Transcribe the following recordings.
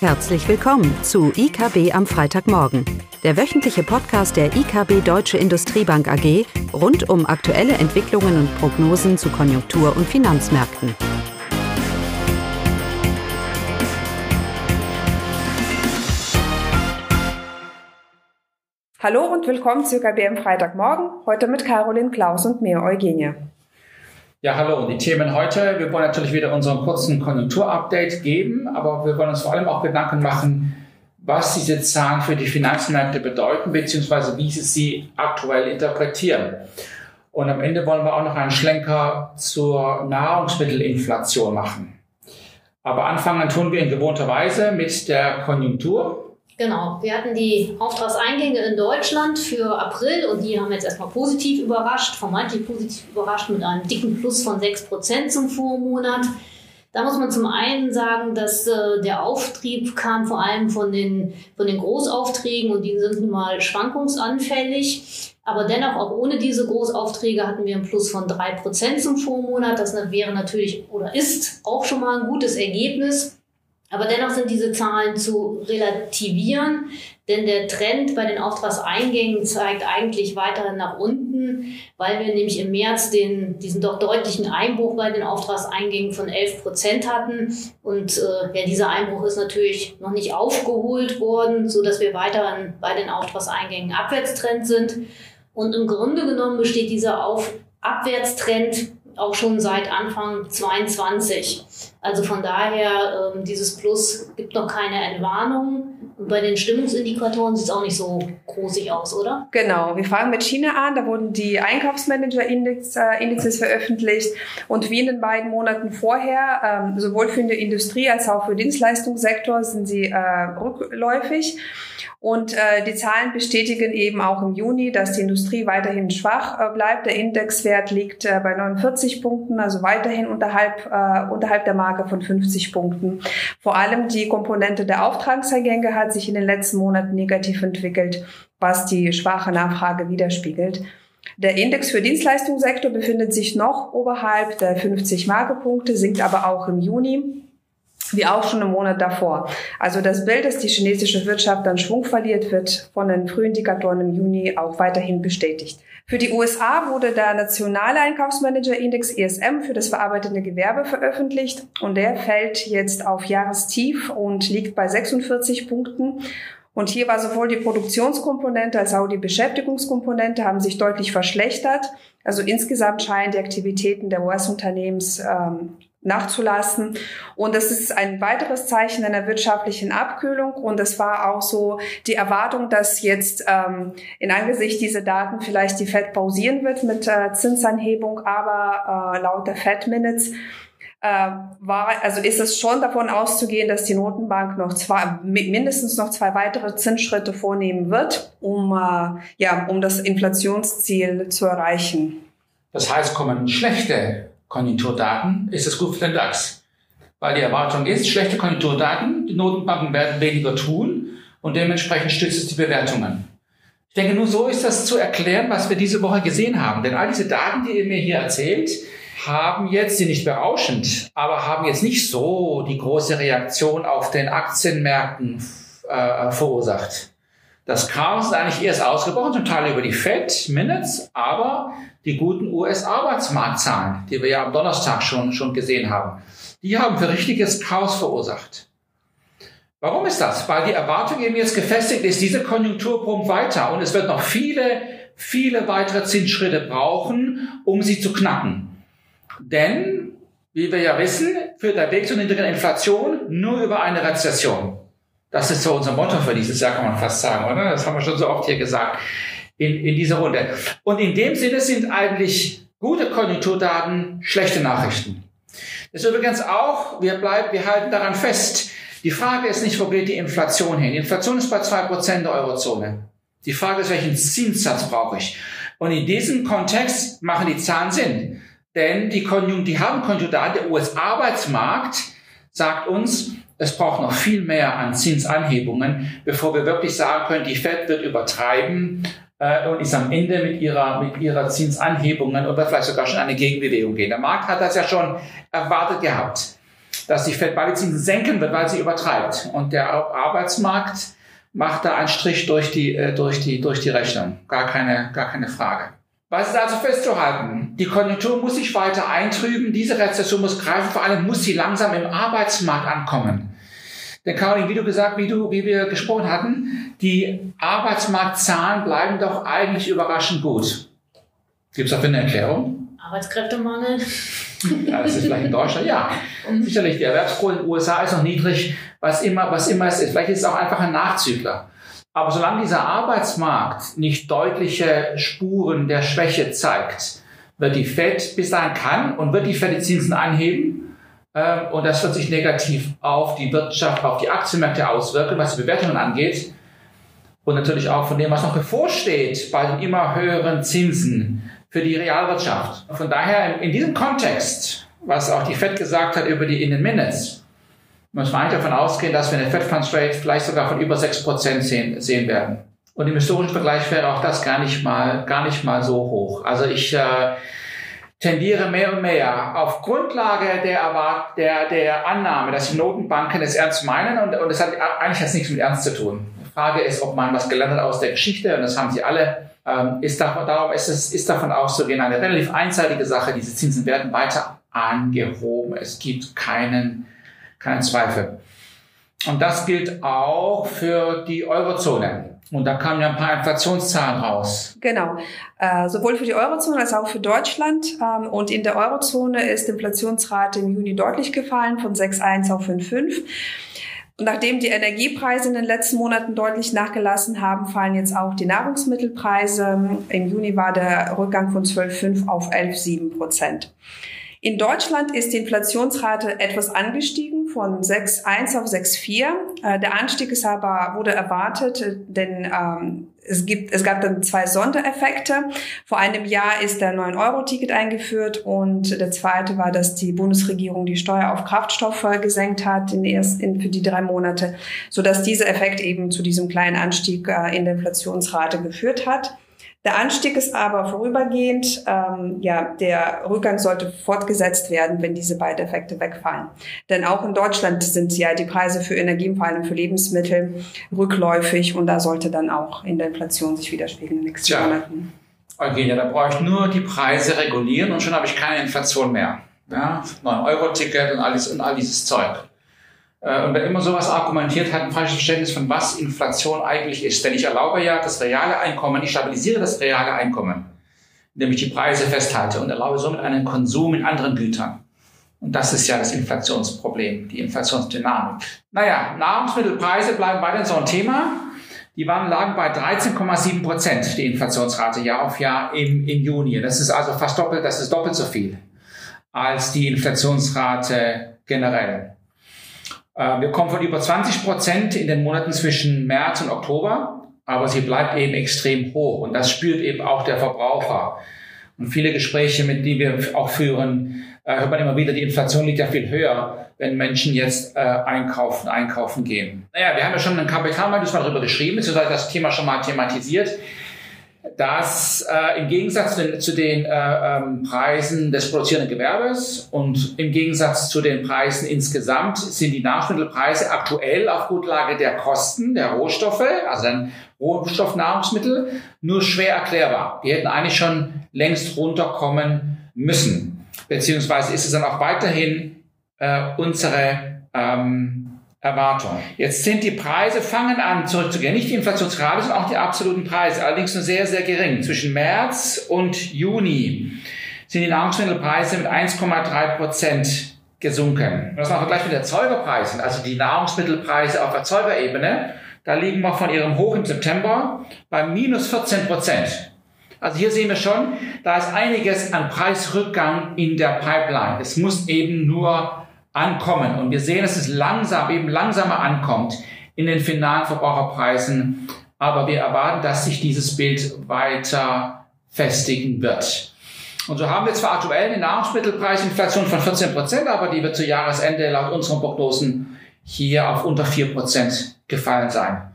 Herzlich willkommen zu IKB am Freitagmorgen, der wöchentliche Podcast der IKB Deutsche Industriebank AG rund um aktuelle Entwicklungen und Prognosen zu Konjunktur- und Finanzmärkten. Hallo und willkommen zu IKB am Freitagmorgen, heute mit Caroline Klaus und mir, Eugenie. Ja, hallo. Die Themen heute, wir wollen natürlich wieder unseren kurzen Konjunkturupdate geben, aber wir wollen uns vor allem auch Gedanken machen, was diese Zahlen für die Finanzmärkte bedeuten, beziehungsweise wie sie sie aktuell interpretieren. Und am Ende wollen wir auch noch einen Schlenker zur Nahrungsmittelinflation machen. Aber anfangen tun wir in gewohnter Weise mit der Konjunktur. Genau, wir hatten die Auftragseingänge in Deutschland für April und die haben jetzt erstmal positiv überrascht, vermeintlich positiv überrascht mit einem dicken Plus von 6% zum Vormonat. Da muss man zum einen sagen, dass äh, der Auftrieb kam vor allem von den, von den Großaufträgen und die sind nun mal schwankungsanfällig. Aber dennoch, auch ohne diese Großaufträge hatten wir ein Plus von 3% zum Vormonat. Das wäre natürlich oder ist auch schon mal ein gutes Ergebnis. Aber dennoch sind diese Zahlen zu relativieren, denn der Trend bei den Auftragseingängen zeigt eigentlich weiterhin nach unten, weil wir nämlich im März den, diesen doch deutlichen Einbruch bei den Auftragseingängen von 11 Prozent hatten. Und äh, ja, dieser Einbruch ist natürlich noch nicht aufgeholt worden, so dass wir weiterhin bei den Auftragseingängen Abwärtstrend sind. Und im Grunde genommen besteht dieser Auf Abwärtstrend auch schon seit Anfang 22. Also von daher, ähm, dieses Plus gibt noch keine Entwarnung. Und bei den Stimmungsindikatoren sieht es auch nicht so großig aus, oder? Genau, wir fangen mit China an. Da wurden die Einkaufsmanager-Indizes äh, veröffentlicht. Und wie in den beiden Monaten vorher, ähm, sowohl für die Industrie als auch für den Dienstleistungssektor sind sie äh, rückläufig. Und äh, die Zahlen bestätigen eben auch im Juni, dass die Industrie weiterhin schwach bleibt. Der Indexwert liegt bei 49 Punkten, also weiterhin unterhalb, unterhalb der Marke von 50 Punkten. Vor allem die Komponente der Auftragseingänge hat sich in den letzten Monaten negativ entwickelt, was die schwache Nachfrage widerspiegelt. Der Index für Dienstleistungssektor befindet sich noch oberhalb der 50 Markepunkte, sinkt aber auch im Juni wie auch schon im Monat davor. Also das Bild, dass die chinesische Wirtschaft dann Schwung verliert, wird von den Frühindikatoren im Juni auch weiterhin bestätigt. Für die USA wurde der nationale Einkaufsmanager-Index ESM für das verarbeitende Gewerbe veröffentlicht und der fällt jetzt auf Jahrestief und liegt bei 46 Punkten. Und hier war sowohl die Produktionskomponente als auch die Beschäftigungskomponente haben sich deutlich verschlechtert. Also insgesamt scheinen die Aktivitäten der US-Unternehmens ähm, nachzulassen. Und das ist ein weiteres Zeichen einer wirtschaftlichen Abkühlung. Und es war auch so die Erwartung, dass jetzt ähm, in Angesicht dieser Daten vielleicht die Fed pausieren wird mit äh, Zinsanhebung, aber äh, laut der Fed Minutes äh, war, also ist es schon davon auszugehen, dass die Notenbank noch zwei, mindestens noch zwei weitere Zinsschritte vornehmen wird, um, äh, ja, um das Inflationsziel zu erreichen. Das heißt, kommen schlechte Konjunkturdaten, ist es gut für den DAX. Weil die Erwartung ist, schlechte Konjunkturdaten, die Notenbanken werden weniger tun und dementsprechend stützt es die Bewertungen. Ich denke, nur so ist das zu erklären, was wir diese Woche gesehen haben. Denn all diese Daten, die ihr mir hier erzählt, haben jetzt, sind nicht berauschend, aber haben jetzt nicht so die große Reaktion auf den Aktienmärkten äh, verursacht. Das Chaos ist eigentlich erst ausgebrochen, zum Teil über die Fed Minutes, aber die guten US-Arbeitsmarktzahlen, die wir ja am Donnerstag schon, schon gesehen haben, die haben für richtiges Chaos verursacht. Warum ist das? Weil die Erwartung eben jetzt gefestigt ist, diese Konjunktur pumpt weiter und es wird noch viele, viele weitere Zinsschritte brauchen, um sie zu knacken. Denn, wie wir ja wissen, führt der Weg zur niedrigen Inflation nur über eine Rezession. Das ist so unser Motto für dieses Jahr, kann man fast sagen, oder? Das haben wir schon so oft hier gesagt in, in dieser Runde. Und in dem Sinne sind eigentlich gute Konjunkturdaten schlechte Nachrichten. Das ist übrigens auch, wir bleiben, wir halten daran fest. Die Frage ist nicht, wo geht die Inflation hin? Die Inflation ist bei zwei Prozent der Eurozone. Die Frage ist, welchen Zinssatz brauche ich? Und in diesem Kontext machen die Zahlen Sinn. Denn die, Konjunktur, die haben Konjunkturdaten, der US-Arbeitsmarkt sagt uns, es braucht noch viel mehr an Zinsanhebungen, bevor wir wirklich sagen können, die Fed wird übertreiben äh, und ist am Ende mit ihrer, mit ihrer Zinsanhebungen oder vielleicht sogar schon eine Gegenbewegung gehen. Der Markt hat das ja schon erwartet gehabt. dass die Fed die Zinsen senken wird, weil sie übertreibt. Und der Arbeitsmarkt macht da einen Strich durch die, äh, durch die, durch die Rechnung. Gar keine, gar keine Frage. Was ist also festzuhalten? Die Konjunktur muss sich weiter eintrüben. Diese Rezession muss greifen. Vor allem muss sie langsam im Arbeitsmarkt ankommen. Denn Caroline, wie du gesagt, wie du, wie wir gesprochen hatten, die Arbeitsmarktzahlen bleiben doch eigentlich überraschend gut. Gibt es dafür eine Erklärung? Arbeitskräftemangel. Ja, das ist vielleicht in Deutschland, ja. Und sicherlich, die Erwerbsquote in den USA ist noch niedrig, was immer, was immer es ist. Vielleicht ist es auch einfach ein Nachzügler. Aber solange dieser Arbeitsmarkt nicht deutliche Spuren der Schwäche zeigt, wird die Fed bis dahin kann und wird die Fed die Zinsen anheben. Ähm, und das wird sich negativ auf die Wirtschaft, auf die Aktienmärkte auswirken, was die Bewertungen angeht. Und natürlich auch von dem, was noch bevorsteht bei den immer höheren Zinsen für die Realwirtschaft. Von daher in diesem Kontext, was auch die Fed gesagt hat über die In den Minutes, muss man eigentlich davon ausgehen, dass wir eine Fed Funds Rate vielleicht sogar von über 6% sehen, sehen werden. Und im historischen Vergleich wäre auch das gar nicht mal, gar nicht mal so hoch. Also ich äh, tendiere mehr und mehr auf Grundlage der, Erwart der, der Annahme, dass die Notenbanken es ernst meinen und, und es hat eigentlich hat nichts mit Ernst zu tun. Die Frage ist, ob man was gelernt hat aus der Geschichte und das haben sie alle. Ähm, ist davon, darum ist es ist davon auszugehen eine relativ einseitige Sache. Diese Zinsen werden weiter angehoben. Es gibt keinen kein Zweifel. Und das gilt auch für die Eurozone. Und da kamen ja ein paar Inflationszahlen raus. Genau. Äh, sowohl für die Eurozone als auch für Deutschland. Ähm, und in der Eurozone ist die Inflationsrate im Juni deutlich gefallen von 6,1 auf 5,5. Und nachdem die Energiepreise in den letzten Monaten deutlich nachgelassen haben, fallen jetzt auch die Nahrungsmittelpreise. Im Juni war der Rückgang von 12,5 auf 11,7 Prozent. In Deutschland ist die Inflationsrate etwas angestiegen von 6,1 auf 6,4. Äh, der Anstieg ist aber, wurde erwartet, denn ähm, es, gibt, es gab dann zwei Sondereffekte. Vor einem Jahr ist der 9-Euro-Ticket eingeführt und der zweite war, dass die Bundesregierung die Steuer auf Kraftstoffe gesenkt hat in, erst, in für die drei Monate, sodass dieser Effekt eben zu diesem kleinen Anstieg äh, in der Inflationsrate geführt hat. Der Anstieg ist aber vorübergehend. Ähm, ja, der Rückgang sollte fortgesetzt werden, wenn diese beiden Effekte wegfallen. Denn auch in Deutschland sind ja die Preise für Energie, vor allem für Lebensmittel, rückläufig und da sollte dann auch in der Inflation sich widerspiegeln in den nächsten Tja. Monaten. Eugenia, da brauche ich nur die Preise regulieren und schon habe ich keine Inflation mehr. Ja, 9-Euro-Ticket und alles und all dieses Zeug. Äh, und wer immer sowas argumentiert, hat ein falsches Verständnis von was Inflation eigentlich ist. Denn ich erlaube ja das reale Einkommen, ich stabilisiere das reale Einkommen, indem ich die Preise festhalte und erlaube somit einen Konsum in anderen Gütern. Und das ist ja das Inflationsproblem, die Inflationsdynamik. Naja, Nahrungsmittelpreise bleiben weiterhin so ein Thema. Die waren, lagen bei 13,7 Prozent, die Inflationsrate Jahr auf Jahr im, im Juni. Das ist also fast doppelt, das ist doppelt so viel als die Inflationsrate generell. Äh, wir kommen von über 20 Prozent in den Monaten zwischen März und Oktober, aber sie bleibt eben extrem hoch und das spürt eben auch der Verbraucher. Und viele Gespräche, mit denen wir auch führen, äh, hört man immer wieder, die Inflation liegt ja viel höher, wenn Menschen jetzt äh, einkaufen, einkaufen gehen. Naja, wir haben ja schon einen Kapitalmarkt mal darüber geschrieben, beziehungsweise das Thema schon mal thematisiert dass äh, im Gegensatz zu den, zu den äh, ähm, Preisen des produzierenden Gewerbes und im Gegensatz zu den Preisen insgesamt sind die Nahrungsmittelpreise aktuell auf Grundlage der Kosten der Rohstoffe, also dann Rohstoffnahrungsmittel, nur schwer erklärbar. Die hätten eigentlich schon längst runterkommen müssen. Beziehungsweise ist es dann auch weiterhin äh, unsere ähm, Erwartung. Jetzt sind die Preise, fangen an zurückzugehen. Nicht die Inflationsrate, sondern auch die absoluten Preise. Allerdings nur sehr, sehr gering. Zwischen März und Juni sind die Nahrungsmittelpreise mit 1,3 Prozent gesunken. Und das mal vergleicht mit Erzeugerpreisen, also die Nahrungsmittelpreise auf Erzeugerebene, da liegen wir von ihrem Hoch im September bei minus 14 Prozent. Also hier sehen wir schon, da ist einiges an Preisrückgang in der Pipeline. Es muss eben nur ankommen. Und wir sehen, dass es langsam, eben langsamer ankommt in den finalen Verbraucherpreisen. Aber wir erwarten, dass sich dieses Bild weiter festigen wird. Und so haben wir zwar aktuell eine Nahrungsmittelpreisinflation von 14 Prozent, aber die wird zu Jahresende laut unseren Prognosen hier auf unter 4 Prozent gefallen sein.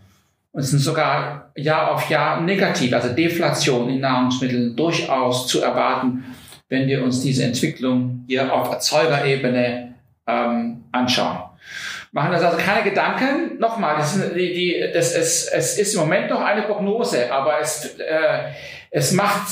Und es sind sogar Jahr auf Jahr negativ, also Deflation in Nahrungsmitteln durchaus zu erwarten, wenn wir uns diese Entwicklung hier auf Erzeugerebene ähm, anschauen. Machen das also keine Gedanken. Nochmal, das, ist, die, die, das ist, es ist im Moment noch eine Prognose, aber es, äh, es macht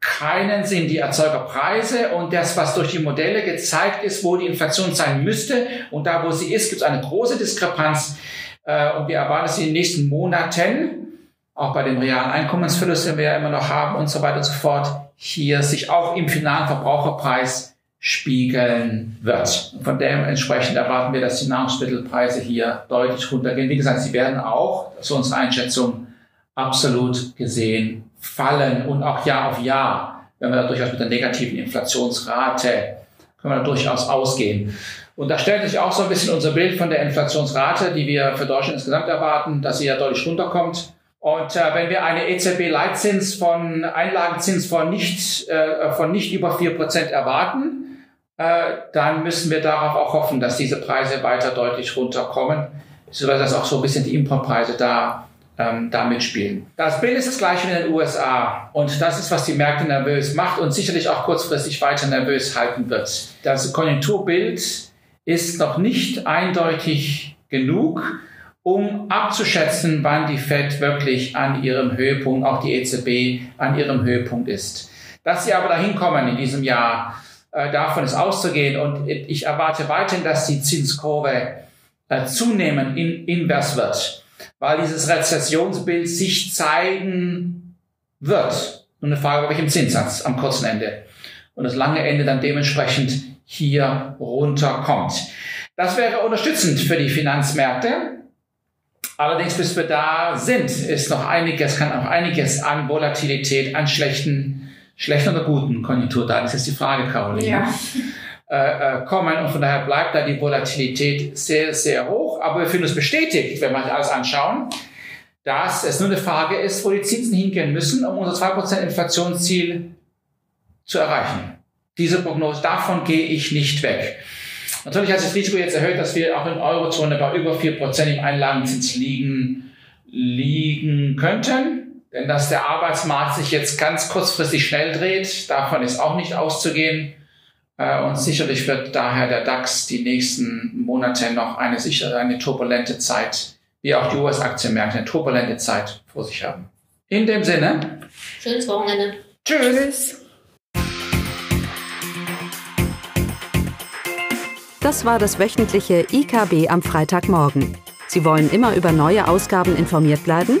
keinen Sinn, die Erzeugerpreise und das, was durch die Modelle gezeigt ist, wo die Inflation sein müsste und da, wo sie ist, gibt es eine große Diskrepanz. Äh, und wir erwarten es in den nächsten Monaten, auch bei dem realen Einkommensverlust, den wir ja immer noch haben und so weiter und so fort, hier sich auch im finalen Verbraucherpreis spiegeln wird. Von dem entsprechend erwarten wir, dass die Nahrungsmittelpreise hier deutlich runtergehen. Wie gesagt, sie werden auch, so unsere Einschätzung, absolut gesehen fallen und auch Jahr auf Jahr, wenn wir da durchaus mit der negativen Inflationsrate, können wir da durchaus ausgehen. Und da stellt sich auch so ein bisschen unser Bild von der Inflationsrate, die wir für Deutschland insgesamt erwarten, dass sie ja deutlich runterkommt. Und äh, wenn wir eine EZB-Leitzins von Einlagenzins von nicht, äh, von nicht über vier Prozent erwarten, äh, dann müssen wir darauf auch hoffen, dass diese Preise weiter deutlich runterkommen, sodass das auch so ein bisschen die Importpreise da ähm, da mitspielen. Das Bild ist das gleiche wie in den USA und das ist, was die Märkte nervös macht und sicherlich auch kurzfristig weiter nervös halten wird. Das Konjunkturbild ist noch nicht eindeutig genug, um abzuschätzen, wann die Fed wirklich an ihrem Höhepunkt, auch die EZB an ihrem Höhepunkt ist. Dass sie aber dahin kommen in diesem Jahr, davon ist auszugehen und ich erwarte weiterhin, dass die Zinskurve äh, zunehmend in, invers wird weil dieses Rezessionsbild sich zeigen wird. Nur eine Frage, welchem Zinssatz am kurzen Ende. Und das lange Ende dann dementsprechend hier runterkommt. Das wäre unterstützend für die Finanzmärkte. Allerdings, bis wir da sind, ist noch einiges, kann auch einiges an Volatilität, an schlechten, schlechten oder guten Konjunkturdaten. Das ist die Frage, Caroline. Ja. Äh, äh, kommen und von daher bleibt da die Volatilität sehr, sehr hoch. Aber wir finden es bestätigt, wenn wir alles anschauen, dass es nur eine Frage ist, wo die Zinsen hingehen müssen, um unser 2% Inflationsziel zu erreichen. Diese Prognose, davon gehe ich nicht weg. Natürlich hat sich das Risiko jetzt erhöht, dass wir auch in Eurozone bei über 4% im Einlagenzins liegen, liegen könnten. Denn dass der Arbeitsmarkt sich jetzt ganz kurzfristig schnell dreht, davon ist auch nicht auszugehen. Äh, und sicherlich wird daher der DAX die nächsten Monate noch eine sichere, eine turbulente Zeit, wie auch die US-Aktienmärkte, eine turbulente Zeit vor sich haben. In dem Sinne. Schönes Wochenende. Tschüss. Das war das wöchentliche IKB am Freitagmorgen. Sie wollen immer über neue Ausgaben informiert bleiben?